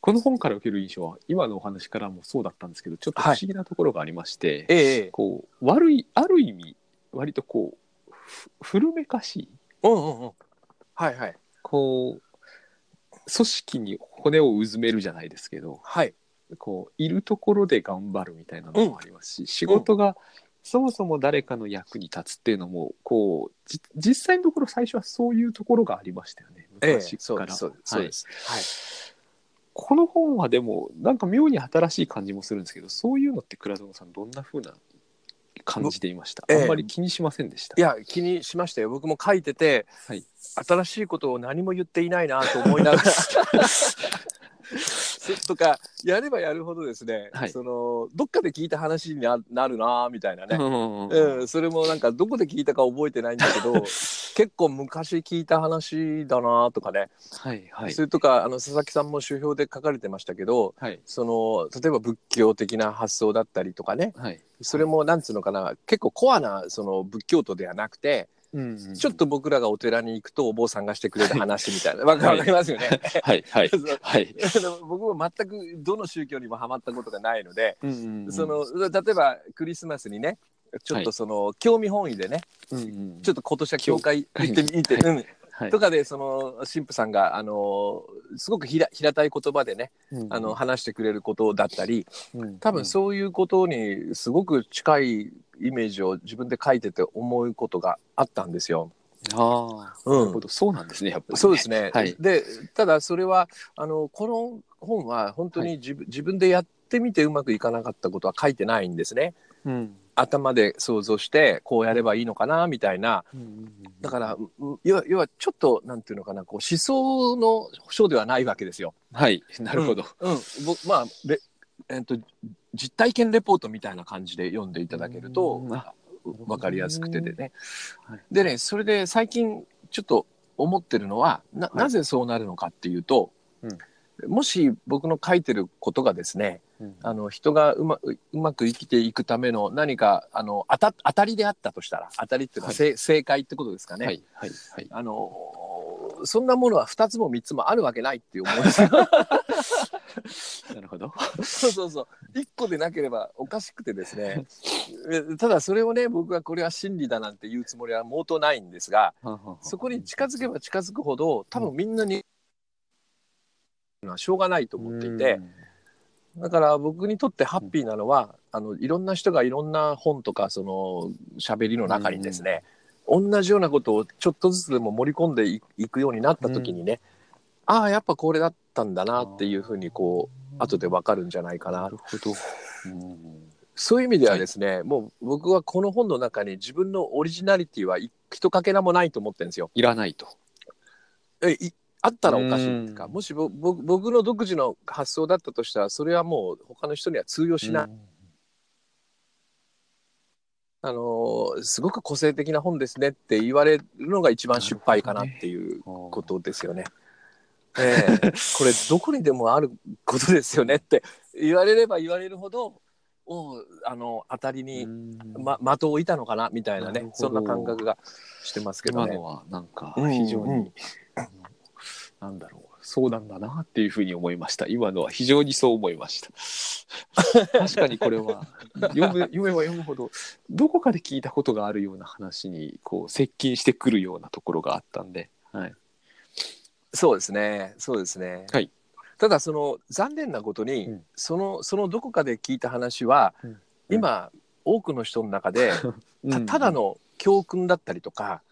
この本から受ける印象は今のお話からもそうだったんですけどちょっと不思議なところがありまして、ええこう悪いある意味割とこうふ古めかしいうんうんうん。はいはい。こう組織に骨をうずめるじゃないですけどはい。こういるところで頑張るみたいなのもありますし、仕事がそもそも誰かの役に立つっていうのもこうじ実際のところ最初はそういうところがありましたよね。ええ昔から。そうですそうですそうはいこの本はでもなんか妙に新しい感じもするんですけどそういうのって倉園さんどんな風な感じでいました、ええ。あんまり気にしませんでした？いや気にしましたよ。僕も書いてて、はい。新しいことを何も言っていないなと思いながら。そ *laughs* *laughs* とかやればやるほどですね、はい。そのどっかで聞いた話にななるなみたいなね、うんうん、それもなんかどこで聞いたか覚えてないんだけど *laughs* 結構昔聞いた話だなとかね、はいはい。それとかあの佐々木さんも書評で書かれてましたけどはい。その例えば仏教的な発想だったりとかね。はい。それもなんつうのかな結構コアなその仏教徒ではなくてうんちょっと僕らがお寺に行くとお坊さんがしてくれる話みたいな。*laughs* わかりますよね。はい。はい。はい。*laughs* *laughs* 僕も全くどの宗教にもハマったことがないので、うんその例えばクリスマスにねちょっとその、興味本位でねうんちょっと今年は教会行ってみて、はい。うんはい。とかでその神父さんがあのすごく平平たい言葉でねあの話してくれることだったりうん。多分そういうことにすごく近いイメージを自分で書いてて思うことがあったんですよ。ああうん。なるほど。そうなんですねやっぱりね。そうですね。はい。でただそれはあのこの本は本当に自分,、自分でやってみてうまくいかなかったことは書いてないんですね。うん頭で想像してこうやればいいのかなみたいな。だからうん要は要はちょっとなんていうのかなこう思想の書ではないわけですよ。はい。なるほど。うん、僕まあレえっと実体験レポートみたいな感じで読んでいただけるとう分かりやすくてでね。はい。でねそれで最近ちょっと思ってるのはなはい。なぜそうなるのかっていうと、うん。もし僕の書いてることがですねうん。あの人がうまううまく生きていくための何かあの当た当たりであったとしたら当たりっていうのは、はい。正正解ってことですかね。はいはいはい。あのそんなものは2つも3つもあるわけないっていう思いです。よ *laughs* なるほど。そうそうそう。1個でなければおかしくてですね。えただそれをね僕はこれは真理だなんて言うつもりは毛頭ないんですがそこに近づけば近づくほど多分みんなにはしょうがないと思っていてだから僕にとってハッピーなのはあのいろんな人がいろんな本とかその喋りの中にですね同じようなことをちょっとずつでも盛り込んでいいくようになった時にね、ああやっぱこれだったんだなっていうふうにこう後でわかるんじゃないかな。なるほど。うん。そういう意味ではですね、もう僕はこの本の中に自分のオリジナリティは一かけらもないと思ってるんですよ。いらないと。えいあったらおかしいっていうかうん。もしぼ僕僕の独自の発想だったとしたらそれはもう他の人には通用しない、あのーすごく個性的な本ですねって言われるのが一番失敗かなっていうこことですよね。ええ。これどこにでもあることですよねって言われれば言われるほどおうあの当たりに、ま、的を置いたのかなみたいなねそんな感覚がしてますけどね。今の。はなんかうん非常に、うんあのなんだろうそうなんだなっていうふうに思いました。今のは非常にそう思いました。*laughs* 確かにこれは *laughs* 読む読めば読むほどどこかで聞いたことがあるような話にこう接近してくるようなところがあったんで、はい、そうですね。そうですね。はい。ただその残念なことに、うん。そのそのどこかで聞いた話は、うん。今多くの人の中で *laughs* たただの教訓だったりとか、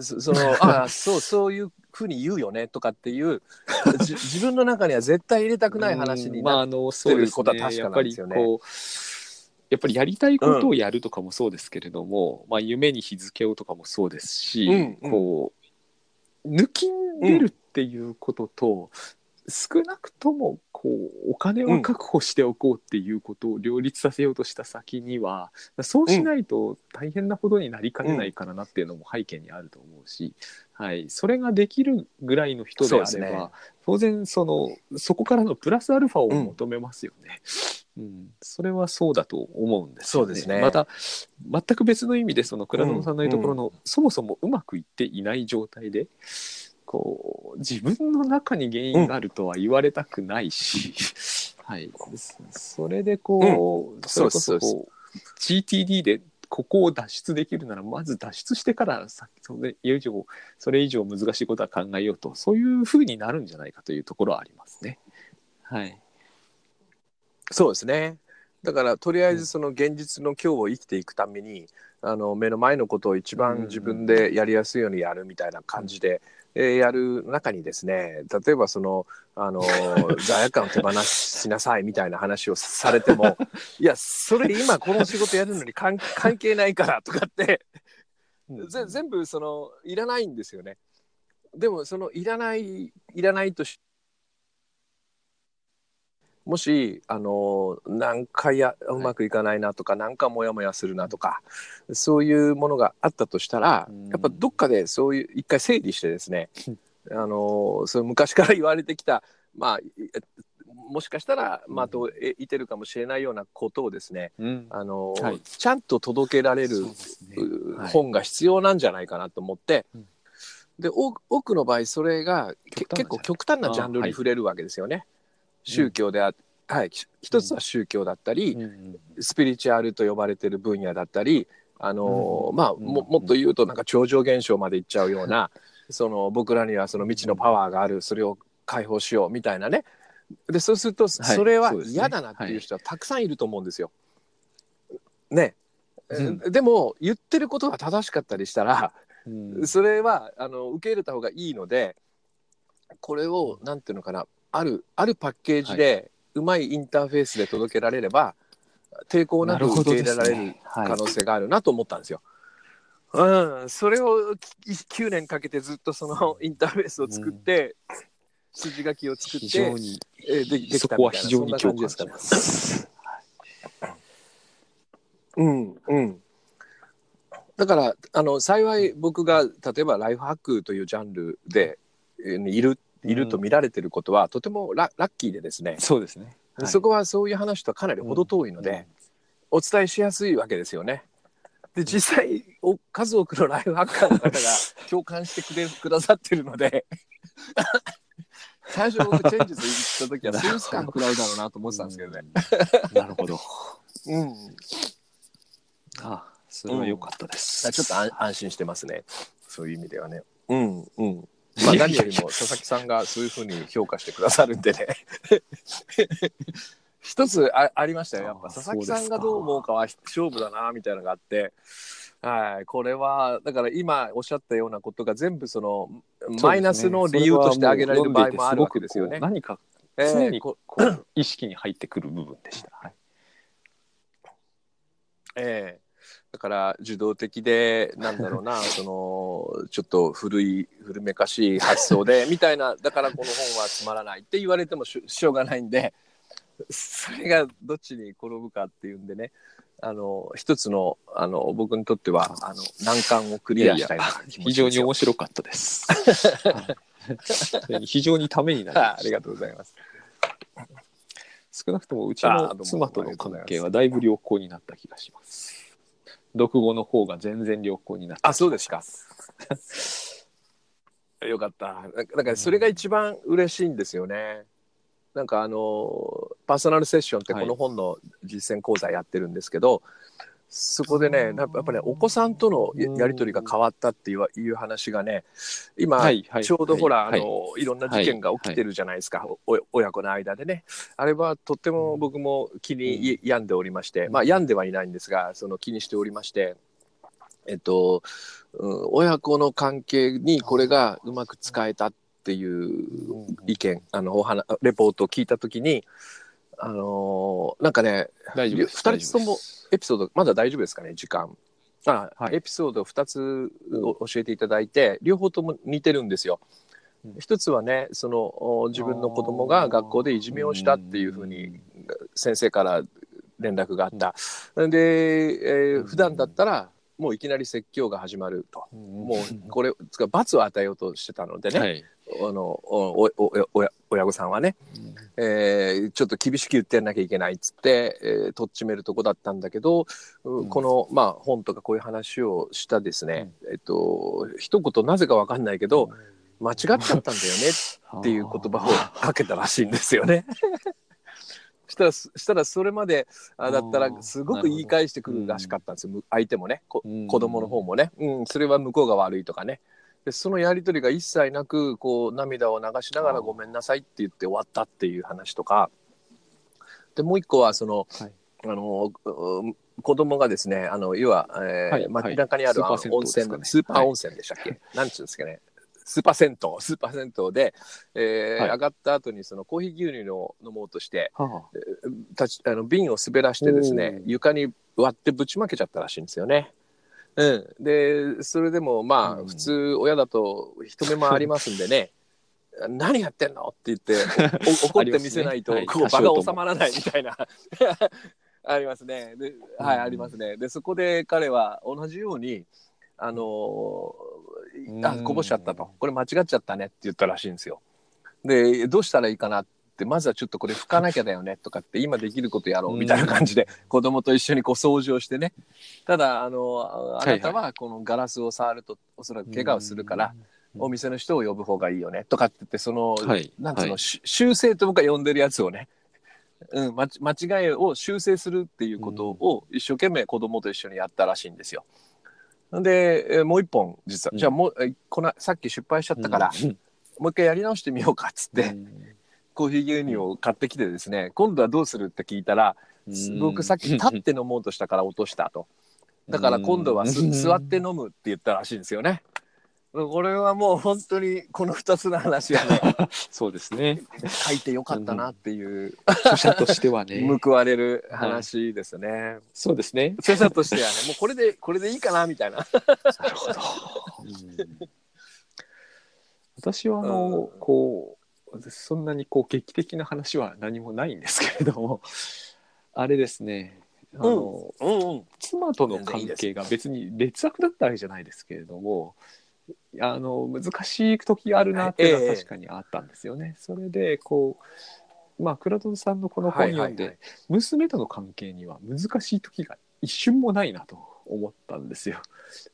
そそのああそうそういうふうに言うよねとかっていう *laughs* じ自分の中には絶対入れたくない話になっうんまああのそうですことは確かなんですよね。やっぱりこうやっぱりやりたいことをやるとかもそうですけれども、まあ、夢に日付をとかもそうですし、うんうん。こう抜きんでるっていうことと、少なくともこうお金は確保しておこうっていうことを両立させようとした先には、そうしないと大変なことになりかねないからなっていうのも背景にあると思うし、はい、それができるぐらいの人であれば、ね。当然そのそこからのプラスアルファを求めますよね。うん。それはそうだと思うんですよね。そうですね。また全く別の意味でその倉園さんの言うところの、そもそもうまくいっていない状態でこう自分の中に原因があるとは言われたくないし、はい、それでこう、それこそこう GTD でここを脱出できるならまず脱出してからさそれ以上それ以上難しいことは考えようとそういうふうになるんじゃないかというところはありますね。はい、そうですね。だからとりあえずその現実の今日を生きていくために、あの目の前のことを一番自分でやりやすいようにやるみたいな感じで、えーやる中にですね例えばそのあの *laughs* 罪悪感を手放しなさいみたいな話をされてもいやそれ今この仕事やるのに関 *laughs* 関係ないからとかってぜ全部そのいらないんですよね。でもそのいらないいらないとしもしあの何回やうまくいかないなとか、なんかモヤモヤするなとかそういうものがあったとしたら、うん。やっぱどっかでそういう一回整理してですね、あのそう昔から言われてきたまあいもしかしたらまあとえいてるかもしれないようなことをですねうん。あの、はい。ちゃんと届けられるねうはい。本が必要なんじゃないかなと思って、うん。で多くの場合それが結構極端なジャンルに触れるわけですよね。宗教であはい、ひ一つは宗教だったり、うん。うんスピリチュアルと呼ばれてる分野だったり、あのうん。まあ、うん。ももっと言うとなんか超常現象までいっちゃうような、その僕らにはその未知のパワーがあるそれを解放しようみたいなね。でそうするとそれは嫌だなっていう人はたくさんいると思うんですよ。ね、うん。でも言ってることが正しかったりしたら、うん。それはあの受け入れた方がいいのでこれをなんていうのかなあるあるパッケージで、うまいインターフェースで届けられれば抵抗なく受け入れられるはい可能性があるなと思ったんですよ。うん、それを9年かけてずっとそのインターフェースを作って、筋書きを作ってえーでできそこは非常に共感。します。うんうん、だからあの幸い僕が例えばライフハックというジャンルでえーにいるいると見られてることは、とてもララッキーでですね、そうですね。はいそこはそういう話とはかなり程遠いので、お伝えしやすいわけですよね。で実際お数多くのライフハッカーの方が *laughs* 共感してくれくださってるので *laughs* 最初僕チェンジズ行った時はスース感食らうだろうなと思ってたんですけどね。うん。なるほど。うん、ああ、それは良かったです。ちょっと安安心してますね。そういう意味ではね。うんうん。まあ何よりも佐々木さんがそういうふうに評価してくださるんでね。*laughs* 一つあありましたよ。やっぱあ佐々木さんがどう思うかは勝負だなみたいなのがあって。はい、これはだから今おっしゃったようなことが全部そのマイナスの理由として挙げられる場合もあるわけですよね。何かえー常にここう意識に入ってくる部分でした。はいええだから受動的でなんだろうな *laughs* そのちょっと古い古めかしい発想でみたいなだからこの本はつまらないって言われてもしょうがないんでそれがどっちに転ぶかっていうんでねあの一つのあの僕にとってはあの難関をクリアしたい非常に面白かったです。は *laughs* い非常にためになりましたあありがとうございます。少なくともうちの妻との関係はだいぶ良好になった気がします。読後の方が全然良好になった。あそうですか。*laughs* よかった。なんかだからそれが一番嬉しいんですよね。なんかあのパーソナルセッションってこの本の実践講座やってるんですけど、そこでねやっぱねお子さんとのややり取りが変わったっていう話がね今、はいはいちょうどほら、はい。あのいろんな事件が起きてるじゃないですか、お親子の間でね。あれはとっても僕も気に病んでおりまして、まあ病んではいないんですがその気にしておりまして。えっと、うん、親子の関係にこれがうまく使えたっていう意見あのお話レポートを聞いた時にあのーなんかね大丈夫です。二人ともエピソードまだ大丈夫ですかね時間。あ、はい。エピソード2つを教えていただいて両方とも似てるんですよ。うん。一つはねそのお自分の子供が学校でいじめをしたっていうふうに先生から連絡があった。で、えー普段だったらもういきなり説教が始まると。もうこれつか罰を与えようとしてたのでね、はい。あのおおお親親御さんはね、えーちょっと厳しく言ってやんなきゃいけないっつって、えーとっちめるとこだったんだけど、ううんこの、まあ、本とかこういう話をしたですね、えっと一言なぜかわかんないけど、間違っちゃったんだよねっていう言葉をかけたらしいんですよね。*laughs* したらしたらそれまであだったらすごく言い返してくるらしかったんですよ、相手もね。こ子供の方もね、うん、それは向こうが悪いとかね。でそのやり取りが一切なくこう涙を流しながら「ごめんなさい」って言って終わったっていう話とか。でもう一個はその、はい。あのうん子供がですねあの要は、えーはい街中にある温泉スーパー温泉でしたっけ、なんちゅうんですかねスーパー銭湯スーパー銭湯で、えーはい。上がった後にそのコーヒー牛乳を飲もうとしては立ちあの瓶を滑らしてですね床に割ってぶちまけちゃったらしいんですよね。うん、でそれでもまあ、うん。普通親だと人目もありますんでね *laughs* 何やってんの？って言ってお *laughs* 怒って見せないと、こう場が収まらないみたいな。*laughs* ありますね。ではい、うんありますね。でそこで彼は同じようにあのーあうん。こぼしちゃったと。これ間違っちゃったねって言ったらしいんですよ。でどうしたらいいかなってまずはちょっとこれ拭かなきゃだよねとかって今できることやろうみたいな感じで子供と一緒にこう掃除をしてね。ただあのああなたはこのガラスを触るとおそらく怪我をするから、お店の人を呼ぶ方がいいよねとかって言ってその、はい。なんつうの、はい。し修正と僕が呼んでるやつをね、うん、ま間違いを修正するっていうことを一生懸命子供と一緒にやったらしいんですよ。で、えーもう一本実は、うん。じゃあもうえこのさっき失敗しちゃったから、うん。もう一回やり直してみようかっつって、うん。コーヒー牛乳を買ってきてですね今度はどうするって聞いたら、僕さっき立って飲もうとしたから落としたと。だから今度は座って飲むって言ったらしいんですよね。これはもう本当にこの2つの話はね *laughs* そうですね。書いてよかったなっていう著者としてはね。*laughs* 報われる話ですね。そうですね。著者としてはねもうこれでこれでいいかなみたいな。なるほど。私はあの、うん。こうそんなにこう劇的な話は何もないんですけれどもあれですね。あの、うん。うん。妻との関係が別に劣悪だったわけじゃないですけれどもあの難しい時があるなっていうのええは確かにあったんですよね。それでこうまあ倉戸さんのこの本読んで、娘との関係には難しい時が一瞬もないなと思ったんですよ。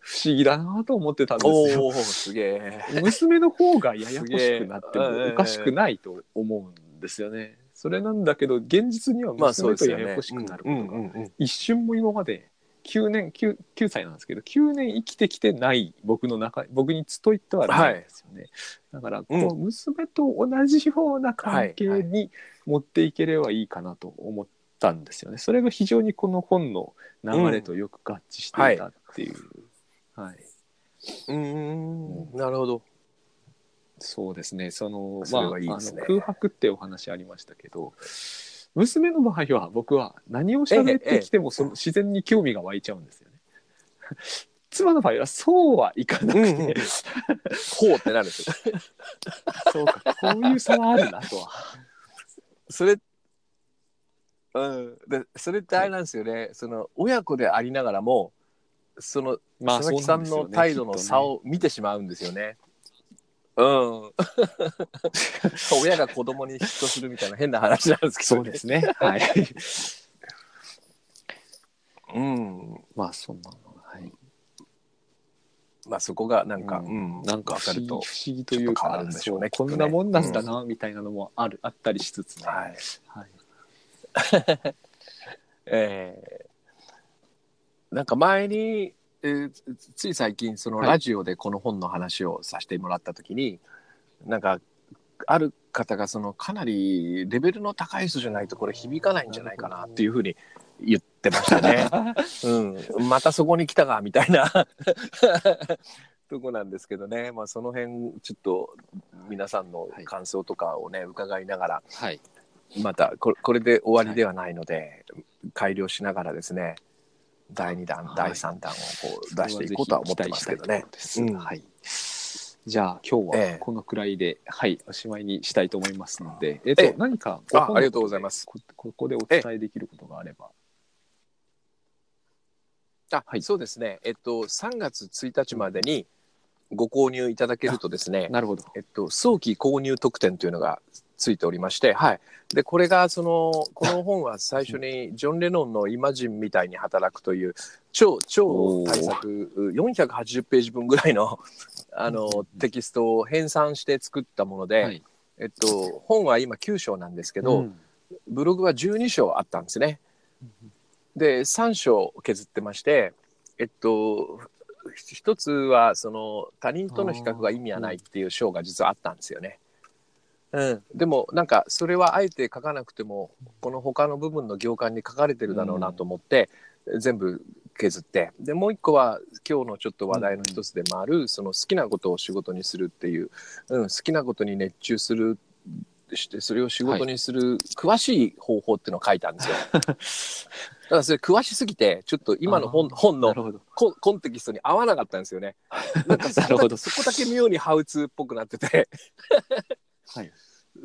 不思議だなと思ってたんですよ。すげえ。娘の方がややこしくなってもおかしくないと思うんですよね。それなんだけど現実には娘。とややこしくなるこうんとが一瞬も今まで9年 9, 9歳なんですけど9年生きてきてない僕の中僕にといってはないんですよね、だからこの娘と同じような関係はいに持っていければいいかなと思ったんですよね。それが非常にこの本の流れとよく合致していたっていう、はい。うん。なるほど。そうですね。そのまあね。あの空白ってお話ありましたけど娘の場合は僕は何を喋ってきてもその自然に興味が湧いちゃうんですよね。*laughs* 妻の場合はそうはいかなくて、うんうんほうってなるんですよ。*laughs* そうかこういう差はあるなとは。それ、うん、でそれってあれなんですよね、その親子でありながらもそのま佐々木さんの態度の差を見てしまうんですよね。うん、親が子供に嫉妬するみたいな変な話なんですけど、そうですね。はい。うん、まあそんなのはい。まあそこがなんか、ううんなんかわかると不思議不、思議というかねねこんなもんなんだなみたいなのもある、あったりしつつね。はい、はい。*laughs* えーなんか前に、えーつつい最近そのはい。ラジオでこの本の話をさせてもらった時に、なんかある方がそのかなりレベルの高い人じゃないとこれ響かないんじゃないかなっていうふうに言ってましたね。*laughs* うん、またそこに来たかみたいな。*laughs* とこなんですけどね、まあ、その辺ちょっと皆さんの感想とかをね、伺いながらはい。またこれこれで終わりではないので、改良しながらですね第2弾、はい。第3弾をこう出していこうとは思ってますけどね。うん。はい。じゃあ今日ええ。はこのくらいで、はい。おしまいにしたいと思いますので、えっと、ええ何かあありがとうございます。こここでお伝えできることがあれば。あはい。そうですね、えっと、3月1日までにご購入いただけるとですね、なるほど。えっと、早期購入特典というのがついておりまして、はい、でこれがそのこの本は最初にジョン・レノンの「イマジンみたいに働く」という超超大作480ページ分ぐらいのあの、テキストを編纂して作ったもので、はい。えっと、本は今9章なんですけど、うん。ブログは12章あったんですね。で3章削ってましてえっとひ一つはその他人との比較が意味はないっていう章が実はあったんですよね。うん、でもなんかそれはあえて書かなくてもこの他の部分の行間に書かれてるだろうなと思って、全部削って。でもう一個は今日のちょっと話題の一つでもある、その好きなことを仕事にするっていう、うん、好きなことに熱中するしてそれを仕事にする詳しい方法っていうのを書いたんですよ。*laughs* だからそれ詳しすぎてちょっっと今の本本のコンコンテキストに合わなかったんですよね。*laughs* なんかそこだなるほどそこだけ妙にハウツーっぽくなっててはい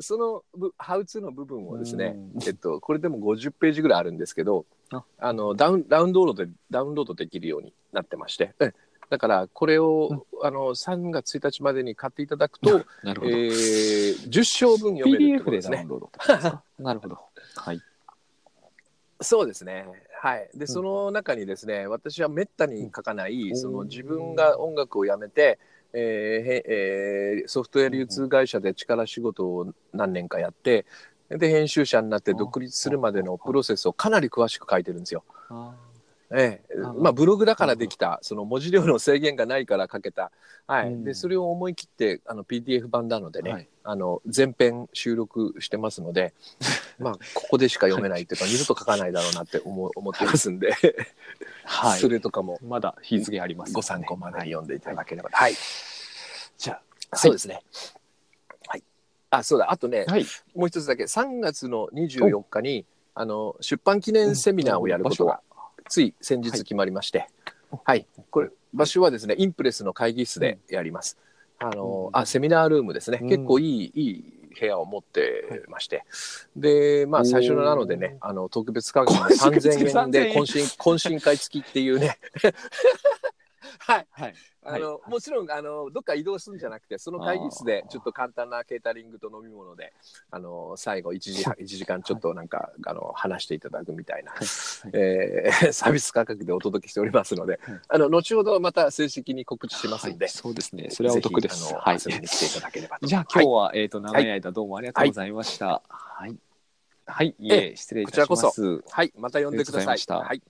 そのぶハウツーの部分をですねうん、えっと、これでも50ページぐらいあるんですけどああのダウンダウンロードでダウンロードできるようになってまして、うんだからこれを、あの3月1日までに買っていただくと、え *laughs* なるほど。ー、10章分読めるって PDF ことですねでダウン。ロードってことですか？*laughs* なるほど。はい。そうですね。はい。で、んその中にですね、私はめったに書かない、うんその自分が音楽をやめて、えーえーソフトウェア流通会社で力仕事を何年かやって、で、編集者になって独立するまでのプロセスをかなり詳しく書いてるんですよ。あええあまあブログだからできた、その文字量の制限がないから書けた。はい。うんで、それを思い切って、あの、PDF 版なのでね、はいあの、全編収録してますので、*laughs* まあ、ここでしか読めないっていうか、二度と書かないだろうなって思う思ってますんで、はいそれとかもまだ日付あります、ご参考まではい読んでいただければ。はい。じゃそうですね。はい。あ、そうだ。あとねあ、、はい。もう一つだけ、3月の24日に、あの、出版記念セミナーをやることが、つい先日決まりまして、はい。これ、場所はですね、インプレスの会議室でやります。あの、うんあ、セミナールームですね。うん結構いい、いい部屋を持ってまして。で、まあ、最初なのでね、あの、特別価格の3000円で懇親、懇親会付きっていうね。はい。はい。あの、はいもちろん、あの、どっか移動するんじゃなくて、その会議室で、ちょっと簡単なケータリングと飲み物で、あの、最後1時半、一時間ちょっとなんか、あの、話していただくみたいな、はいえー *laughs* サービス価格でお届けしておりますので、はいあの、後ほどまた正式に告知しますんで、はいそうですね。それはお得でぜす。はい。遊びに来ていただければと。じゃあ今日は、えっ、と、長い間どうもありがとうございました。はい。はい。いえ、失礼いたします。はい、また呼んでください。はい。